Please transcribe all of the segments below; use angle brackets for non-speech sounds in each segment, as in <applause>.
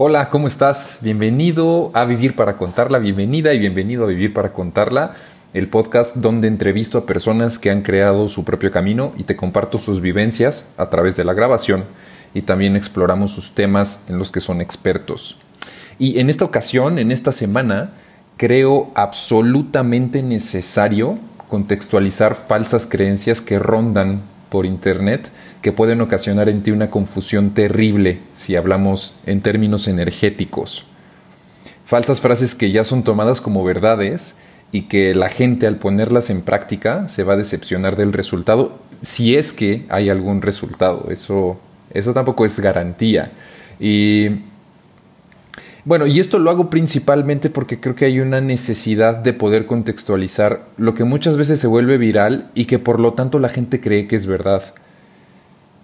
Hola, ¿cómo estás? Bienvenido a Vivir para Contarla, bienvenida y bienvenido a Vivir para Contarla, el podcast donde entrevisto a personas que han creado su propio camino y te comparto sus vivencias a través de la grabación y también exploramos sus temas en los que son expertos. Y en esta ocasión, en esta semana, creo absolutamente necesario contextualizar falsas creencias que rondan por Internet que pueden ocasionar en ti una confusión terrible si hablamos en términos energéticos. Falsas frases que ya son tomadas como verdades y que la gente al ponerlas en práctica se va a decepcionar del resultado si es que hay algún resultado. Eso, eso tampoco es garantía. Y bueno, y esto lo hago principalmente porque creo que hay una necesidad de poder contextualizar lo que muchas veces se vuelve viral y que por lo tanto la gente cree que es verdad.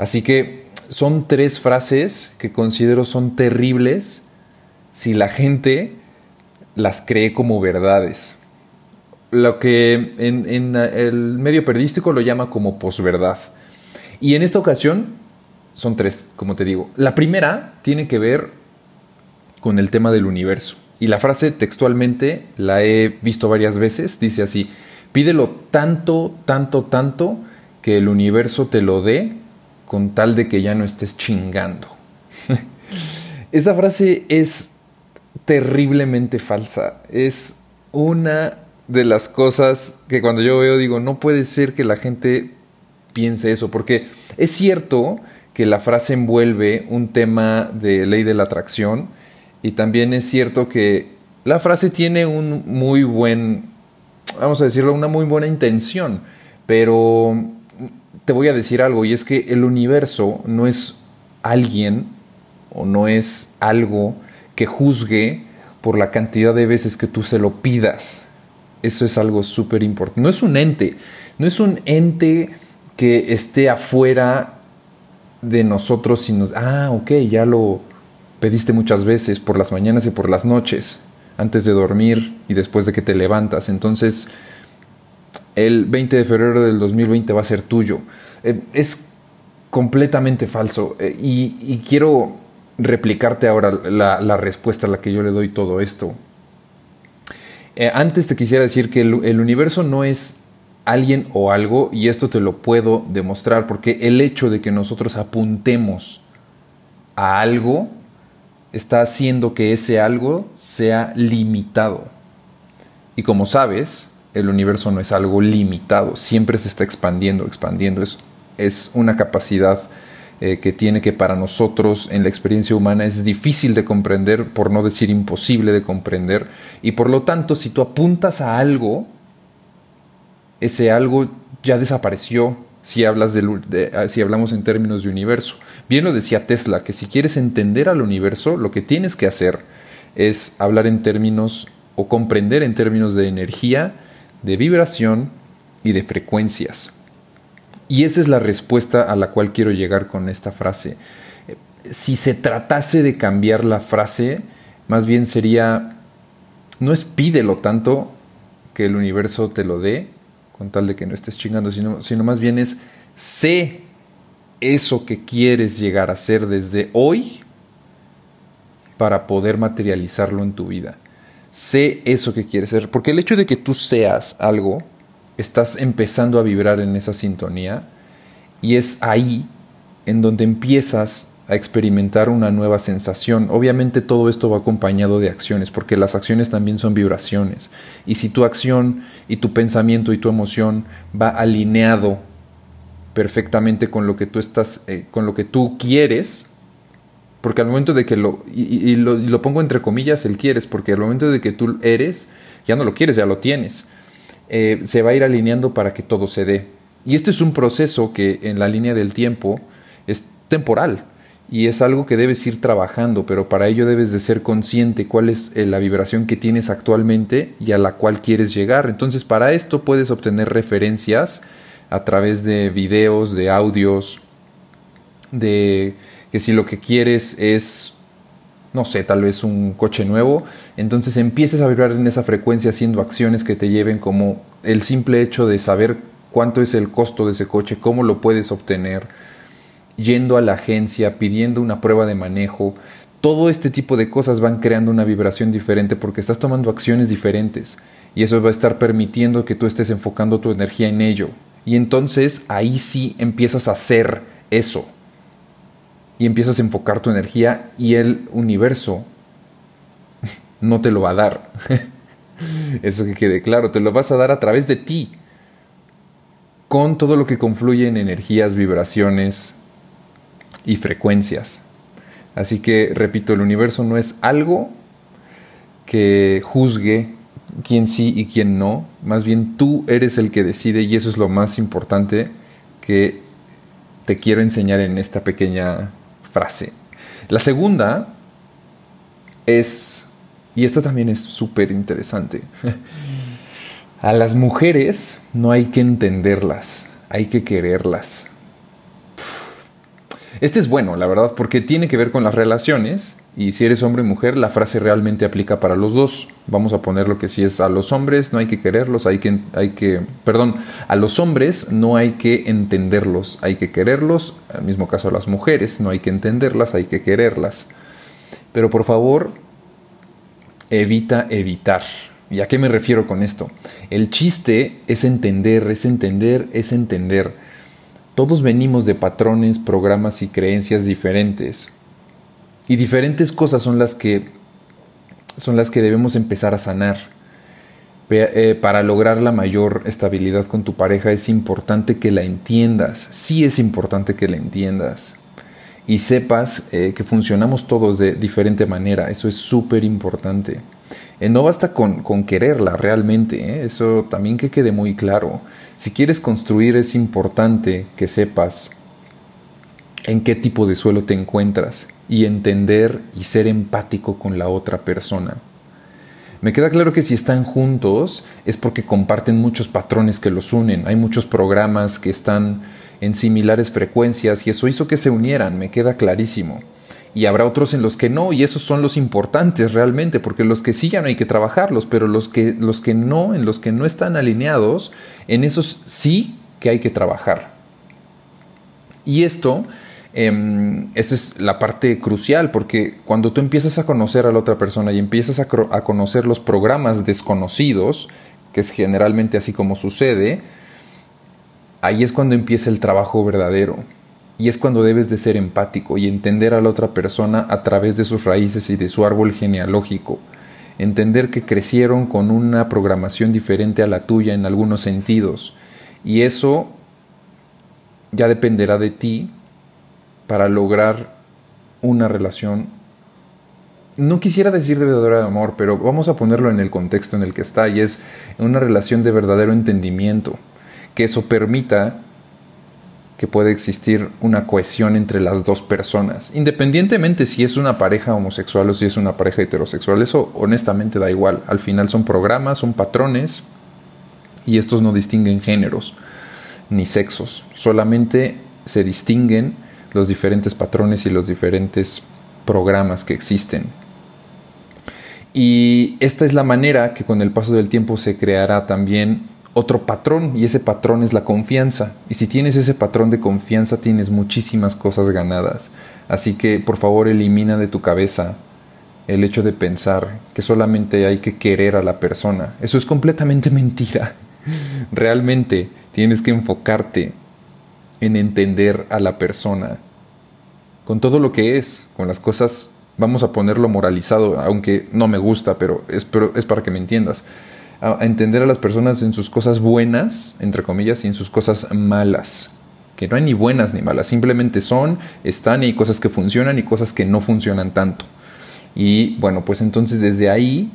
Así que son tres frases que considero son terribles si la gente las cree como verdades. Lo que en, el medio periodístico lo llama como posverdad. Y en esta ocasión son tres, como te digo. La primera tiene que ver con el tema del universo. Y la frase textualmente la he visto varias veces. Dice así, pídelo tanto, tanto, tanto que el universo te lo dé con tal de que ya no estés chingando. <laughs> Esta frase es terriblemente falsa. Es una de las cosas que cuando yo veo digo, no puede ser que la gente piense eso, porque es cierto que la frase envuelve un tema de ley de la atracción, y también es cierto que la frase tiene un muy buen, vamos a decirlo, una muy buena intención, pero te voy a decir algo, y es que el universo no es alguien o no es algo que juzgue por la cantidad de veces que tú se lo pidas. Eso es algo súper importante. No es un ente, no es un ente que esté afuera de nosotros y nos, ah, ok, ya lo, pediste muchas veces por las mañanas y por las noches, antes de dormir y después de que te levantas. Entonces, el 20 de febrero del 2020 va a ser tuyo. Eh, es completamente falso eh, y, quiero replicarte ahora la, respuesta a la que yo le doy todo esto. Eh, antes te quisiera decir que el, el universo no es alguien o algo y esto te lo puedo demostrar porque el hecho de que nosotros apuntemos a algo está haciendo que ese algo sea limitado. Y como sabes, el universo no es algo limitado, siempre se está expandiendo, expandiendo. Es, es una capacidad eh, que tiene que para nosotros en la experiencia humana es difícil de comprender, por no decir imposible de comprender. Y por lo tanto, si tú apuntas a algo, ese algo ya desapareció, si, hablas de, ah, si hablamos en términos de universo. Bien lo decía Tesla, que si quieres entender al universo, lo que tienes que hacer es hablar en términos o comprender en términos de energía, de vibración y de frecuencias. Y esa es la respuesta a la cual quiero llegar con esta frase. Si se tratase de cambiar la frase, más bien sería, no es pídelo tanto que el universo te lo dé, con tal de que no estés chingando, sino, sino más bien es sé eso que quieres llegar a ser desde hoy para poder materializarlo en tu vida. Sé eso que quieres ser, porque el hecho de que tú seas algo, estás empezando a vibrar en esa sintonía y es ahí en donde empiezas a experimentar una nueva sensación. Obviamente todo esto va acompañado de acciones, porque las acciones también son vibraciones. Y si tu acción y tu pensamiento y tu emoción va alineado perfectamente con lo que tú estás, eh, con lo que tú quieres, porque al momento de que lo y, lo, pongo entre comillas, el quieres, porque al momento de que tú eres, ya no lo quieres, ya lo tienes. Eh, se va a ir alineando para que todo se dé. Y este es un proceso que en la línea del tiempo es temporal y es algo que debes ir trabajando, pero para ello debes de ser consciente cuál es eh, la vibración que tienes actualmente y a la cual quieres llegar. Entonces para esto puedes obtener referencias a través de videos, de audios, de que si lo que quieres es, no sé, tal vez un coche nuevo, entonces empieces a vibrar en esa frecuencia haciendo acciones que te lleven como el simple hecho de saber cuánto es el costo de ese coche, cómo lo puedes obtener, yendo a la agencia, pidiendo una prueba de manejo, todo este tipo de cosas van creando una vibración diferente porque estás tomando acciones diferentes y eso va a estar permitiendo que tú estés enfocando tu energía en ello. Y entonces ahí sí empiezas a hacer eso. Y empiezas a enfocar tu energía y el universo <laughs> no te lo va a dar. <laughs> Eso que quede claro, te lo vas a dar a través de ti. Con todo lo que confluye en energías, vibraciones y frecuencias. Así que, repito, el universo no es algo que juzgue quién sí y quién no. Más bien tú eres el que decide y eso es lo más importante que te quiero enseñar en esta pequeña frase. La segunda es, y esta también es súper interesante, <laughs> a las mujeres no hay que entenderlas, hay que quererlas. Este es bueno, la verdad, porque tiene que ver con las relaciones y si eres hombre y mujer, la frase realmente aplica para los dos. Vamos a ponerlo que si es a los hombres, no hay que quererlos, hay que, hay que, perdón, a los hombres no hay que entenderlos, hay que quererlos. Al mismo caso a las mujeres, no hay que entenderlas, hay que quererlas. Pero por favor, evita evitar. ¿Y a qué me refiero con esto? El chiste es entender, es entender, es entender todos venimos de patrones, programas y creencias diferentes. Y diferentes cosas son las que son las que debemos empezar a sanar. Eh, para lograr la mayor estabilidad con tu pareja es importante que la entiendas. Sí es importante que la entiendas. Y sepas eh, que funcionamos todos de diferente manera. Eso es súper importante. Eh, no basta con, quererla realmente. Eso también que quede muy claro. Si quieres construir es importante que sepas en qué tipo de suelo te encuentras y entender y ser empático con la otra persona. Me queda claro que si están juntos es porque comparten muchos patrones que los unen, hay muchos programas que están en similares frecuencias y eso hizo que se unieran, me queda clarísimo y habrá otros en los que no, y esos son los importantes realmente, porque los que sí ya no hay que trabajarlos, pero los que, los que no, en los que no están alineados, en esos sí que hay que trabajar. Y esto, eh, esa es la parte crucial, porque cuando tú empiezas a conocer a la otra persona y empiezas a, a conocer los programas desconocidos, que es generalmente así como sucede, ahí es cuando empieza el trabajo verdadero y es cuando debes de ser empático y entender a la otra persona a través de sus raíces y de su árbol genealógico. Entender que crecieron con una programación diferente a la tuya en algunos sentidos. Y eso ya dependerá de ti para lograr una relación. No quisiera decir de verdadero amor, pero vamos a ponerlo en el contexto en el que está, y es una relación de verdadero entendimiento, que eso permita que puede existir una cohesión entre las dos personas, independientemente si es una pareja homosexual o si es una pareja heterosexual, eso honestamente da igual, al final son programas, son patrones y estos no distinguen géneros ni sexos, solamente se distinguen los diferentes patrones y los diferentes programas que existen. Y esta es la manera que con el paso del tiempo se creará también otro patrón y ese patrón es la confianza. Y si tienes ese patrón de confianza tienes muchísimas cosas ganadas. Así que por favor elimina de tu cabeza el hecho de pensar que solamente hay que querer a la persona. Eso es completamente mentira. <laughs> Realmente tienes que enfocarte en entender a la persona con todo lo que es, con las cosas, vamos a ponerlo moralizado, aunque no me gusta, pero es, para que me entiendas a, entender a las personas en sus cosas buenas, entre comillas, y en sus cosas malas. Que no hay ni buenas ni malas, simplemente son, están y hay cosas que funcionan y cosas que no funcionan tanto. Y bueno, pues entonces desde ahí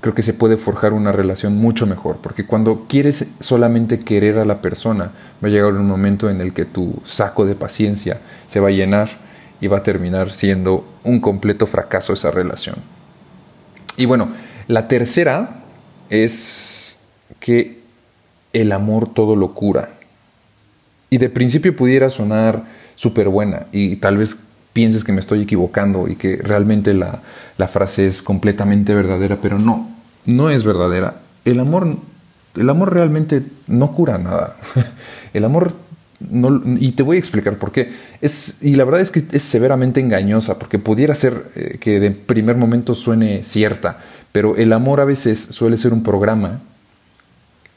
creo que se puede forjar una relación mucho mejor, porque cuando quieres solamente querer a la persona, va a llegar un momento en el que tu saco de paciencia se va a llenar y va a terminar siendo un completo fracaso esa relación. Y bueno, la tercera es que el amor todo lo cura. Y de principio pudiera sonar súper buena y tal vez pienses que me estoy equivocando y que realmente la, la, frase es completamente verdadera, pero no, no es verdadera. El amor, el amor realmente no cura nada. <laughs> El amor y te voy a explicar por qué. Es, y la verdad es que es severamente engañosa, porque pudiera ser eh, que de primer momento suene cierta, pero el amor a veces suele ser un programa.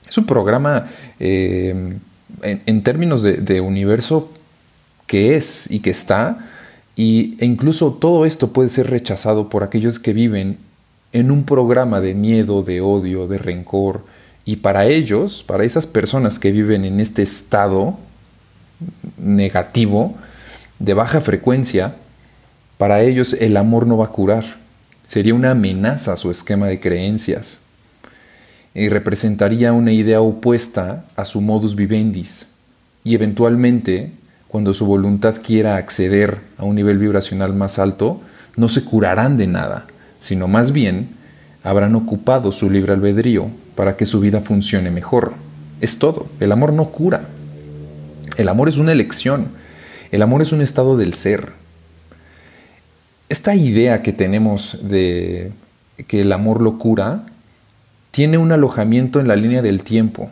Es un programa eh, en, términos de, universo que es y que está, y, e incluso todo esto puede ser rechazado por aquellos que viven en un programa de miedo, de odio, de rencor, y para ellos, para esas personas que viven en este estado negativo, de baja frecuencia, para ellos el amor no va a curar. Sería una amenaza a su esquema de creencias y representaría una idea opuesta a su modus vivendis. Y eventualmente, cuando su voluntad quiera acceder a un nivel vibracional más alto, no se curarán de nada, sino más bien habrán ocupado su libre albedrío para que su vida funcione mejor. Es todo. El amor no cura. El amor es una elección. El amor es un estado del ser. Esta idea que tenemos de que el amor lo cura tiene un alojamiento en la línea del tiempo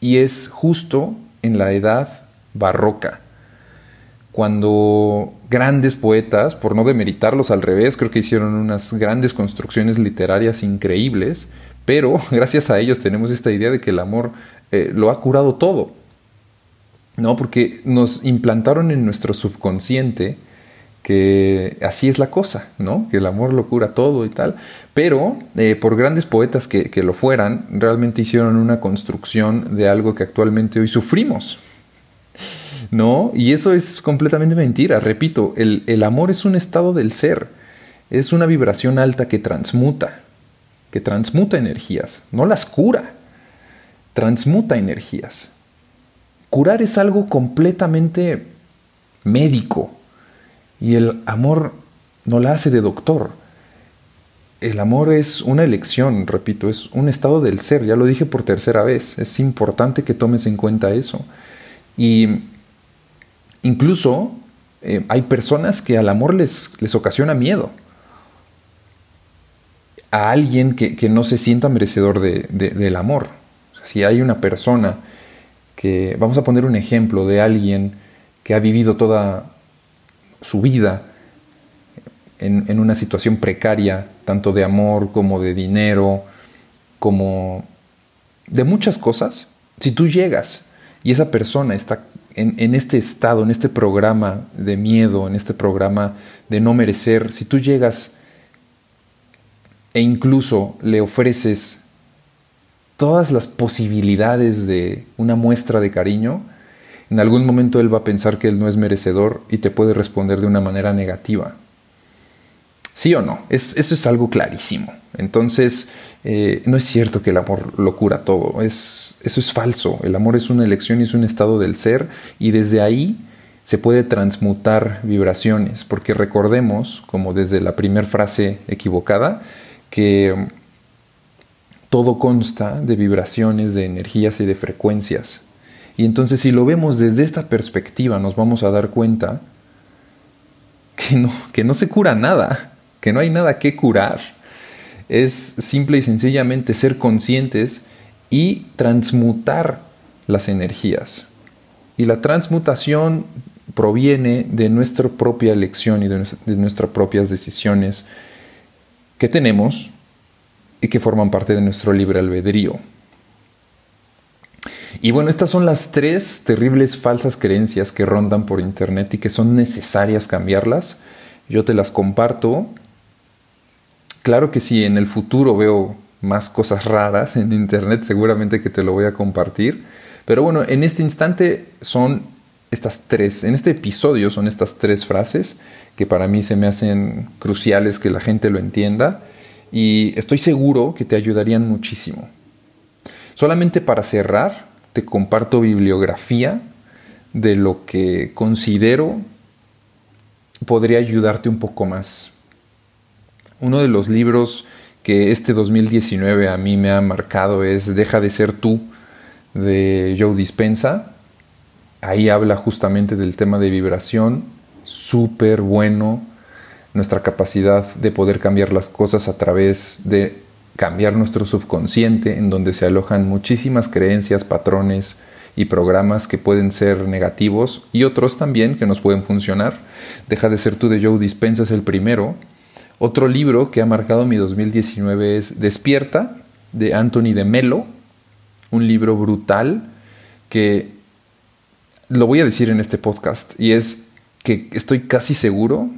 y es justo en la edad barroca, cuando grandes poetas, por no demeritarlos al revés, creo que hicieron unas grandes construcciones literarias increíbles, pero <laughs> gracias a ellos tenemos esta idea de que el amor eh, lo ha curado todo. ¿No? Porque nos implantaron en nuestro subconsciente que así es la cosa, ¿no? Que el amor lo cura todo y tal. Pero eh, por grandes poetas que, lo fueran, realmente hicieron una construcción de algo que actualmente hoy sufrimos. ¿No? Y eso es completamente mentira. Repito, el, el amor es un estado del ser. Es una vibración alta que transmuta que transmuta energías, no las cura, transmuta energías. Curar es algo completamente médico y el amor no la hace de doctor. El amor es una elección, repito, es un estado del ser, ya lo dije por tercera vez, es importante que tomes en cuenta eso. Y incluso eh, hay personas que al amor les, les ocasiona miedo a alguien que, no se sienta merecedor del amor. si hay una persona que, vamos a poner un ejemplo de alguien que ha vivido toda su vida en, en una situación precaria, tanto de amor como de dinero, como de muchas cosas, si tú llegas y esa persona está en, este estado, en este programa de miedo, en este programa de no merecer, si tú llegas e incluso le ofreces todas las posibilidades de una muestra de cariño, en algún momento él va a pensar que él no es merecedor y te puede responder de una manera negativa. ¿Sí o no? Es, eso es algo clarísimo. Entonces, eh, no es cierto que el amor lo cura todo. Es, eso es falso. El amor es una elección y es un estado del ser y desde ahí se puede transmutar vibraciones, porque recordemos, como desde la primera frase equivocada, que todo consta de vibraciones, de energías y de frecuencias. Y entonces si lo vemos desde esta perspectiva nos vamos a dar cuenta que no, que no se cura nada, que no hay nada que curar. Es simple y sencillamente ser conscientes y transmutar las energías. Y la transmutación proviene de nuestra propia elección y de, nuestras propias decisiones que tenemos y que forman parte de nuestro libre albedrío. Y bueno, estas son las tres terribles falsas creencias que rondan por Internet y que son necesarias cambiarlas. Yo te las comparto. Claro que si en el futuro veo más cosas raras en Internet, seguramente que te lo voy a compartir. Pero bueno, en este instante son estas tres, en este episodio son estas tres frases que para mí se me hacen cruciales que la gente lo entienda y estoy seguro que te ayudarían muchísimo. Solamente para cerrar, te comparto bibliografía de lo que considero podría ayudarte un poco más. Uno de los libros que este 2019 a mí me ha marcado es Deja de ser tú de Joe Dispensa ahí habla justamente del tema de vibración, súper bueno, nuestra capacidad de poder cambiar las cosas a través de cambiar nuestro subconsciente, en donde se alojan muchísimas creencias, patrones y programas que pueden ser negativos y otros también que nos pueden funcionar. Deja de ser tú de Joe Dispensa es el primero. Otro libro que ha marcado mi 2019 es Despierta de Anthony de Melo, un libro brutal que lo voy a decir en este podcast y es que estoy casi seguro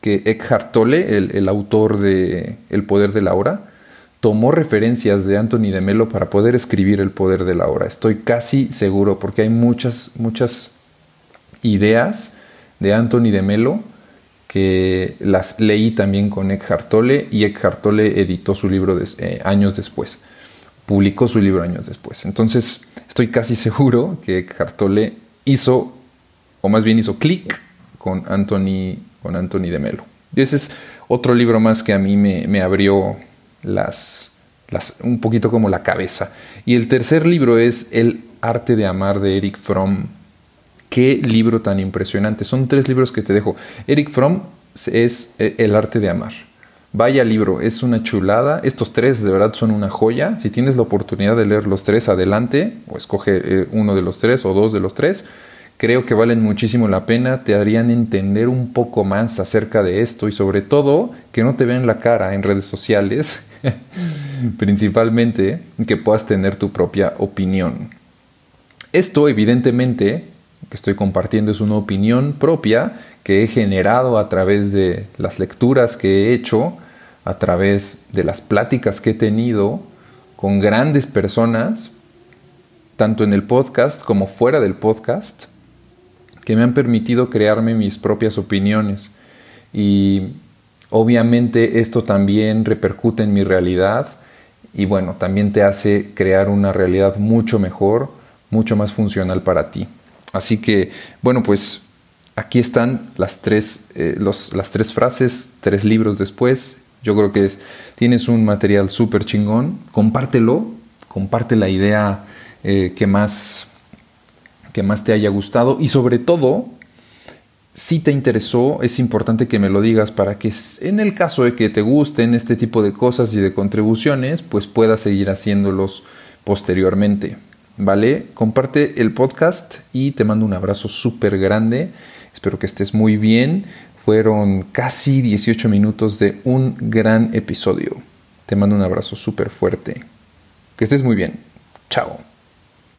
que Eckhart Tolle, el, autor de El poder de la hora, tomó referencias de Anthony de Melo para poder escribir El poder de la hora. Estoy casi seguro porque hay muchas, muchas ideas de Anthony de Melo que las leí también con Eckhart Tolle y Eckhart Tolle editó su libro eh, años después, publicó su libro años después. Entonces estoy casi <laughs> seguro que Eckhart Tolle hizo, o más bien hizo clic con Anthony, con Anthony de Melo. Y ese es otro libro más que a mí me, abrió las, las, un poquito como la cabeza. Y el tercer libro es El arte de amar de Eric Fromm. Qué libro tan impresionante. Son tres libros que te dejo. Eric Fromm es eh, El arte de amar. Vaya libro, es una chulada. Estos tres de verdad son una joya. Si tienes la oportunidad de leer los tres, adelante. O escoge eh, uno de los tres o dos de los tres creo que valen muchísimo la pena, te harían entender un poco más acerca de esto y sobre todo que no te vean la cara en redes sociales, <laughs> principalmente que puedas tener tu propia opinión. Esto evidentemente que estoy compartiendo es una opinión propia que he generado a través de las lecturas que he hecho, a través de las pláticas que he tenido con grandes personas, tanto en el podcast como fuera del podcast, que me han permitido crearme mis propias opiniones. Y obviamente esto también repercute en mi realidad y bueno, también te hace crear una realidad mucho mejor, mucho más funcional para ti. Así que, bueno, pues aquí están las tres, eh, las tres frases, tres libros después. Yo creo que tienes un material súper chingón. Compártelo, comparte la idea eh, que más que más te haya gustado y sobre todo, si te interesó, es importante que me lo digas para que en el caso de que te gusten este tipo de cosas y de contribuciones, pues puedas seguir haciéndolos posteriormente. ¿Vale? Comparte el podcast y te mando un abrazo súper grande. Espero que estés muy bien. Fueron casi 18 minutos de un gran episodio. Te mando un abrazo súper fuerte. Que estés muy bien. Chao.